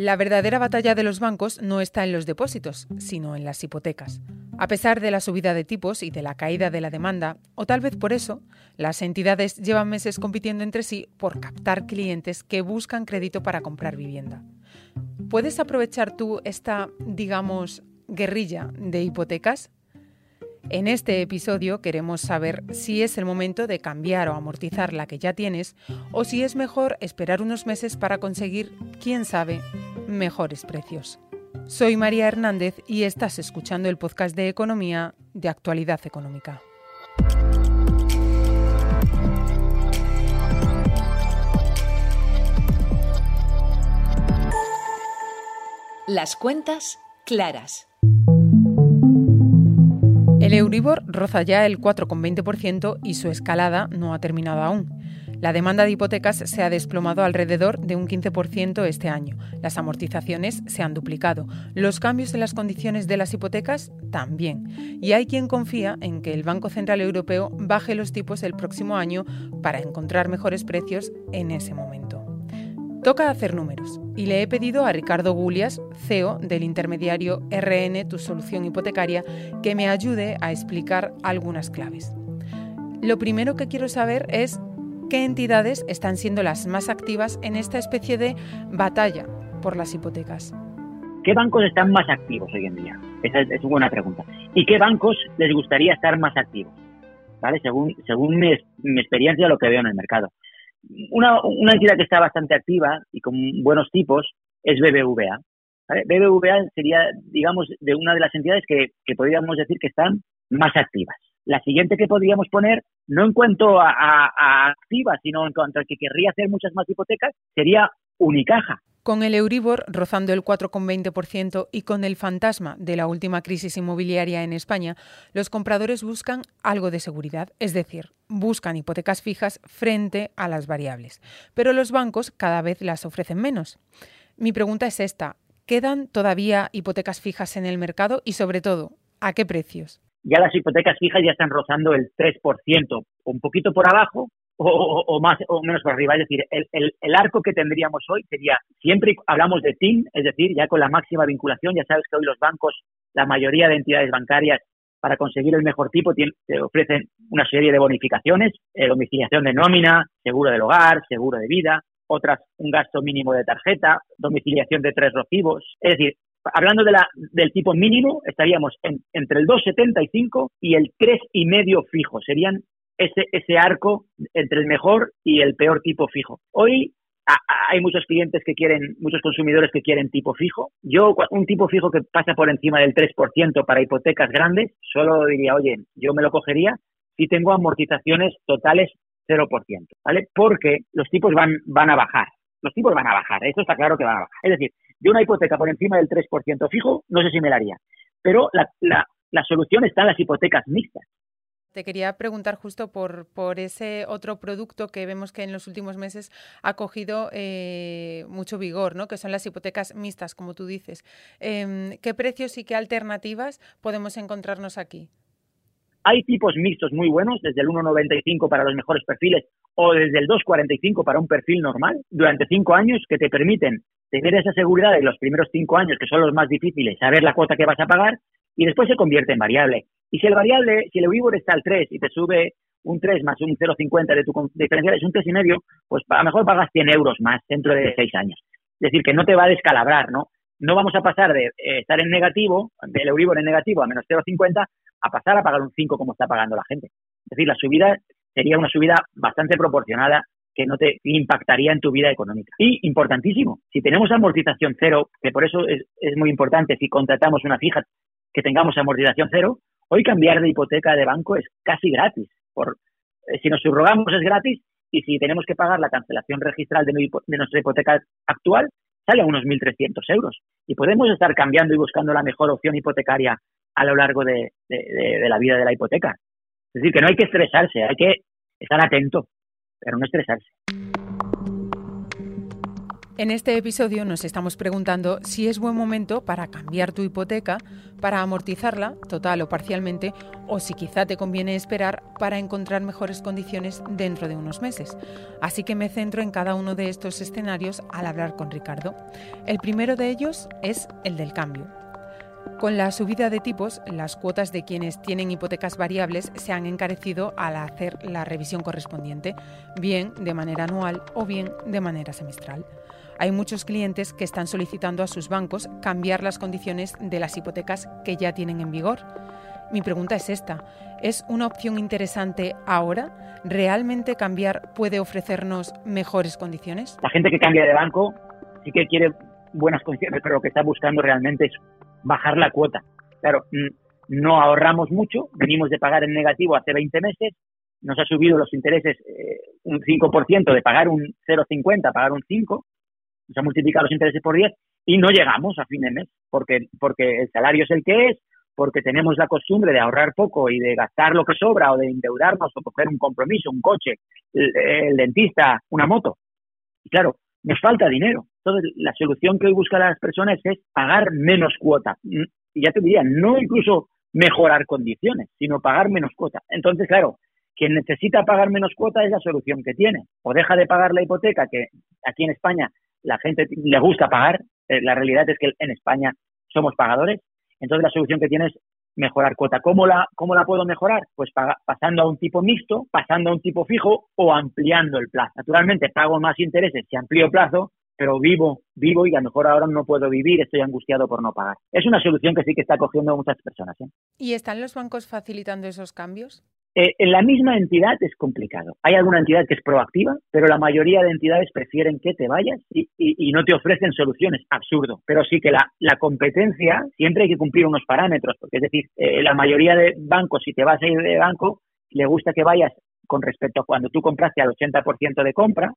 La verdadera batalla de los bancos no está en los depósitos, sino en las hipotecas. A pesar de la subida de tipos y de la caída de la demanda, o tal vez por eso, las entidades llevan meses compitiendo entre sí por captar clientes que buscan crédito para comprar vivienda. ¿Puedes aprovechar tú esta, digamos, guerrilla de hipotecas? En este episodio queremos saber si es el momento de cambiar o amortizar la que ya tienes o si es mejor esperar unos meses para conseguir, quién sabe, mejores precios. Soy María Hernández y estás escuchando el podcast de economía de actualidad económica. Las cuentas claras. El Euribor roza ya el 4,20% y su escalada no ha terminado aún. La demanda de hipotecas se ha desplomado alrededor de un 15% este año. Las amortizaciones se han duplicado. Los cambios en las condiciones de las hipotecas también. Y hay quien confía en que el Banco Central Europeo baje los tipos el próximo año para encontrar mejores precios en ese momento. Toca hacer números y le he pedido a Ricardo Gulias, CEO del intermediario RN Tu Solución Hipotecaria, que me ayude a explicar algunas claves. Lo primero que quiero saber es qué entidades están siendo las más activas en esta especie de batalla por las hipotecas. ¿Qué bancos están más activos hoy en día? Esa es, una buena pregunta. ¿Y qué bancos les gustaría estar más activos? ¿Vale? Según, según mi, mi experiencia, lo que veo en el mercado. Una, una entidad que está bastante activa y con buenos tipos es BBVA. BBVA sería, digamos, de una de las entidades que, que podríamos decir que están más activas. La siguiente que podríamos poner, no en cuanto a, activa, sino en cuanto a que querría hacer muchas más hipotecas, sería Unicaja. Con el Euribor rozando el 4,20% y con el fantasma de la última crisis inmobiliaria en España, los compradores buscan algo de seguridad, es decir, buscan hipotecas fijas frente a las variables. Pero los bancos cada vez las ofrecen menos. Mi pregunta es esta, ¿quedan todavía hipotecas fijas en el mercado y sobre todo, a qué precios? Ya las hipotecas fijas ya están rozando el 3%, un poquito por abajo, o, más o menos por arriba. Es decir, el, el, arco que tendríamos hoy sería, siempre hablamos de TIN, es decir, ya con la máxima vinculación, ya sabes que hoy los bancos, la mayoría de entidades bancarias, para conseguir el mejor tipo, te ofrecen una serie de bonificaciones, eh, domiciliación de nómina, seguro del hogar, seguro de vida, otras un gasto mínimo de tarjeta, domiciliación de tres recibos. Es decir, hablando de la, del tipo mínimo, estaríamos entre el 2,75 y el 3,5 fijo. Serían ese, ese arco entre el mejor y el peor tipo fijo. Hoy hay muchos clientes que quieren, muchos consumidores que quieren tipo fijo. Yo, un tipo fijo que pasa por encima del 3% para hipotecas grandes, solo diría, oye, yo me lo cogería si tengo amortizaciones totales 0%, ¿vale? Porque los tipos van, van a bajar. Los tipos van a bajar, eso está claro que van a bajar. Es decir, yo una hipoteca por encima del 3% fijo, no sé si me la haría. Pero la, la, la solución está en las hipotecas mixtas. Te quería preguntar justo por, por ese otro producto que vemos que en los últimos meses ha cogido eh, mucho vigor, ¿no? que son las hipotecas mixtas, como tú dices. Em, ¿Qué precios y qué alternativas podemos encontrarnos aquí? Hay tipos mixtos muy buenos, desde el 1,95 para los mejores perfiles o desde el 2,45 para un perfil normal, durante cinco años, que te permiten tener esa seguridad de los primeros cinco años, que son los más difíciles, saber la cuota que vas a pagar, y después se convierte en variable. Y si el variable, si el Euribor está al 3 y te sube un 3 más un 0,50 de tu diferencial es un 3,5, pues a lo mejor pagas 100 euros más dentro de 6 años. Es decir, que no te va a descalabrar, ¿no? No vamos a pasar de eh, estar en negativo, del Euribor en negativo a menos 0,50, a pasar a pagar un 5 como está pagando la gente. Es decir, la subida sería una subida bastante proporcionada que no te impactaría en tu vida económica. Y importantísimo, si tenemos amortización cero, que por eso es, es muy importante si contratamos una fija que tengamos amortización cero, Hoy cambiar de hipoteca de banco es casi gratis. Por, eh, si nos subrogamos es gratis y si tenemos que pagar la cancelación registral de, nuestra hipoteca actual, sale a unos 1.300 euros. Y podemos estar cambiando y buscando la mejor opción hipotecaria a lo largo de, la vida de la hipoteca. Es decir, que no hay que estresarse, hay que estar atento, pero no estresarse. En este episodio nos estamos preguntando si es buen momento para cambiar tu hipoteca, para amortizarla, total o parcialmente, o si quizá te conviene esperar para encontrar mejores condiciones dentro de unos meses. Así que me centro en cada uno de estos escenarios al hablar con Ricardo. El primero de ellos es el del cambio. Con la subida de tipos, las cuotas de quienes tienen hipotecas variables se han encarecido al hacer la revisión correspondiente, bien de manera anual o bien de manera semestral. Hay muchos clientes que están solicitando a sus bancos cambiar las condiciones de las hipotecas que ya tienen en vigor. Mi pregunta es esta, ¿es una opción interesante ahora? ¿Realmente cambiar puede ofrecernos mejores condiciones? La gente que cambia de banco sí que quiere buenas condiciones, pero lo que está buscando realmente es bajar la cuota. Claro, no ahorramos mucho, venimos de pagar en negativo hace 20 meses, nos ha subido los intereses eh, un 5%, de pagar un 0,50 a pagar un 5, nos ha multiplicado los intereses por 10 y no llegamos a fin de mes, porque, porque el salario es el que es, porque tenemos la costumbre de ahorrar poco y de gastar lo que sobra o de endeudarnos o coger un compromiso, un coche, el dentista, una moto. Y claro, nos falta dinero. Entonces, la solución que hoy buscan las personas es pagar menos cuota. Mm, y ya te diría, no incluso mejorar condiciones, sino pagar menos cuota. Entonces, claro, quien necesita pagar menos cuota es la solución que tiene. O deja de pagar la hipoteca, que aquí en España la gente le gusta pagar. Eh, la realidad es que en España somos pagadores. Entonces, la solución que tiene es mejorar cuota. ¿Cómo la, cómo la puedo mejorar? Pues pasando a un tipo mixto, pasando a un tipo fijo o ampliando el plazo. Naturalmente pago más intereses si amplío plazo, pero vivo, vivo y a lo mejor ahora no puedo vivir, estoy angustiado por no pagar. Es una solución que sí que está cogiendo muchas personas. ¿eh? ¿Y están los bancos facilitando esos cambios? Eh, en la misma entidad es complicado. Hay alguna entidad que es proactiva, pero la mayoría de entidades prefieren que te vayas y, no te ofrecen soluciones. Absurdo. Pero sí que la, competencia siempre hay que cumplir unos parámetros. Porque es decir, eh, la mayoría de bancos, si te vas a ir de banco, le gusta que vayas con respecto a cuando tú compraste al 80% de compra.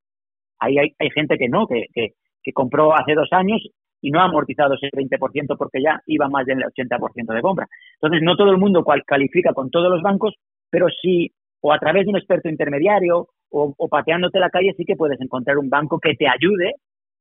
Ahí hay, gente que no, que, que compró hace dos años y no ha amortizado ese 20% porque ya iba más del 80% de compra. Entonces, no todo el mundo califica con todos los bancos, pero sí, o a través de un experto intermediario o, pateándote la calle, sí que puedes encontrar un banco que te ayude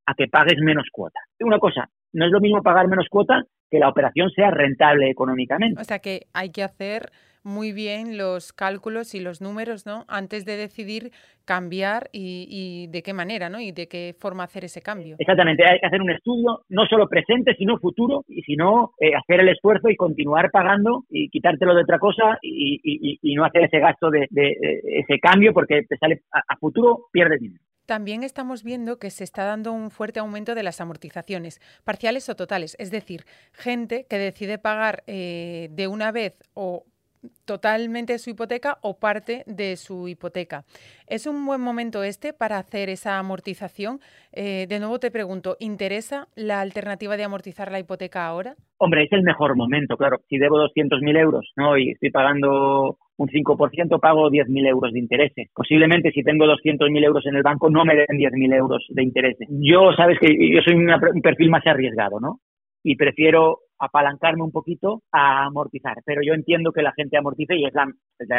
a que pagues menos cuota. Una cosa, no es lo mismo pagar menos cuota que la operación sea rentable económicamente. O sea que hay que hacer muy bien los cálculos y los números, ¿no? Antes de decidir cambiar y, de qué manera, ¿no? Y de qué forma hacer ese cambio. Exactamente, hay que hacer un estudio no solo presente, sino futuro, y si no, eh, hacer el esfuerzo y continuar pagando y quitártelo de otra cosa y, no hacer ese gasto de, ese cambio porque te sale a, futuro, pierdes dinero. También estamos viendo que se está dando un fuerte aumento de las amortizaciones, parciales o totales, es decir, gente que decide pagar eh, de una vez o totalmente su hipoteca o parte de su hipoteca. ¿Es un buen momento este para hacer esa amortización? Eh, de nuevo te pregunto, ¿interesa la alternativa de amortizar la hipoteca ahora? Hombre, es el mejor momento, claro. Si debo 200.000 euros ¿no? y estoy pagando un 5%, pago 10.000 euros de intereses. Posiblemente si tengo 200.000 euros en el banco no me den 10.000 euros de intereses. Yo, sabes que yo soy un perfil más arriesgado, ¿no? Y prefiero apalancarme un poquito a amortizar. Pero yo entiendo que la gente amortice y es la,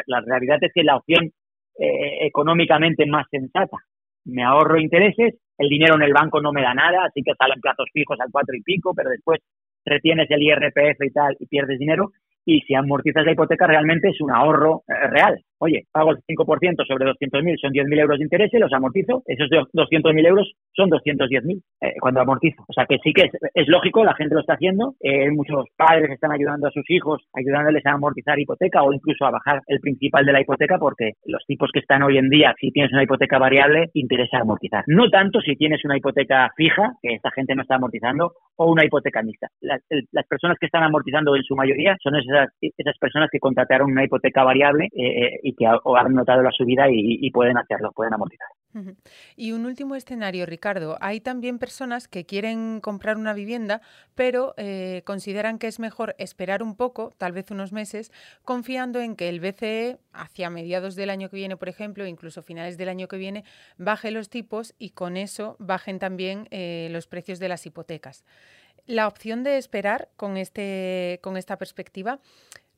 la, realidad es que la opción eh, económicamente más sensata. Me ahorro intereses, el dinero en el banco no me da nada, así que salen plazos fijos al cuatro y pico, pero después retienes el IRPF y tal y pierdes dinero. Y si amortizas la hipoteca, realmente es un ahorro eh, real. Oye, pago el 5% sobre 200.000, son 10.000 euros de interés, los amortizo. Esos 200.000 euros son 210.000 eh, cuando amortizo. O sea que sí que es, lógico, la gente lo está haciendo. Eh, muchos padres están ayudando a sus hijos, ayudándoles a amortizar hipoteca o incluso a bajar el principal de la hipoteca porque los tipos que están hoy en día, si tienes una hipoteca variable, interesa amortizar. No tanto si tienes una hipoteca fija, que esta gente no está amortizando, o una hipoteca mixta. Las, personas que están amortizando en su mayoría son esas, esas personas que contrataron una hipoteca variable eh, y que han notado la subida y, pueden hacerlo, pueden amortizar. Y un último escenario, Ricardo. Hay también personas que quieren comprar una vivienda, pero eh, consideran que es mejor esperar un poco, tal vez unos meses, confiando en que el BCE, hacia mediados del año que viene, por ejemplo, incluso finales del año que viene, baje los tipos y con eso bajen también eh, los precios de las hipotecas. La opción de esperar con, este, con esta perspectiva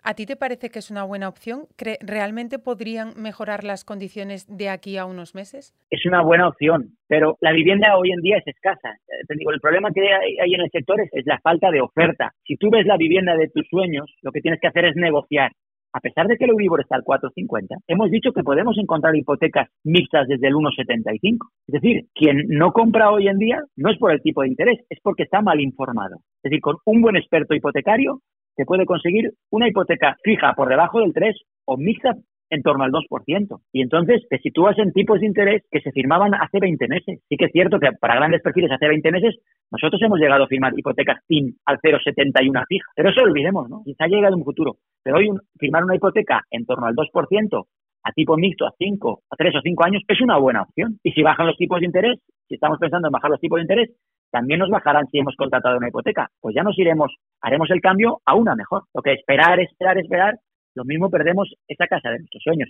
¿A ti te parece que es una buena opción? ¿Realmente podrían mejorar las condiciones de aquí a unos meses? Es una buena opción, pero la vivienda hoy en día es escasa. Eh, el problema que hay en el sector es, es la falta de oferta. Si tú ves la vivienda de tus sueños, lo que tienes que hacer es negociar a pesar de que el Euribor está al 4,50, hemos dicho que podemos encontrar hipotecas mixtas desde el 1,75. Es decir, quien no compra hoy en día no es por el tipo de interés, es porque está mal informado. Es decir, con un buen experto hipotecario se puede conseguir una hipoteca fija por debajo del 3 o mixta en torno al 2%. Y entonces te sitúas en tipos de interés que se firmaban hace 20 meses. Sí que es cierto que para grandes perfiles hace 20 meses nosotros hemos llegado a firmar hipotecas PIN al 0,71 fija. Pero eso olvidemos, ¿no? Quizá llegue en un futuro. Pero hoy firmar una hipoteca en torno al 2% a tipo mixto a 5, a 3 o 5 años es una buena opción. Y si bajan los tipos de interés, si estamos pensando en bajar los tipos de interés, también nos bajarán si hemos contratado una hipoteca. Pues ya nos iremos, haremos el cambio a una mejor. Lo que esperar, esperar, esperar, lo mismo perdemos esa casa de nuestros sueños.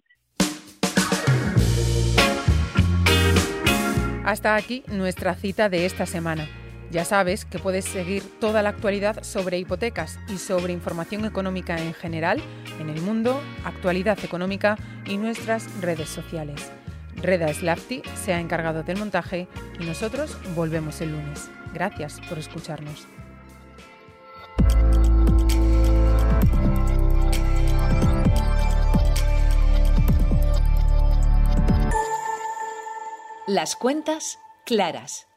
Hasta aquí nuestra cita de esta semana. Ya sabes que puedes seguir toda la actualidad sobre hipotecas y sobre información económica en general en el mundo, actualidad económica y nuestras redes sociales. Reda Slafty se ha encargado del montaje y nosotros volvemos el lunes. Gracias por escucharnos. Las cuentas claras.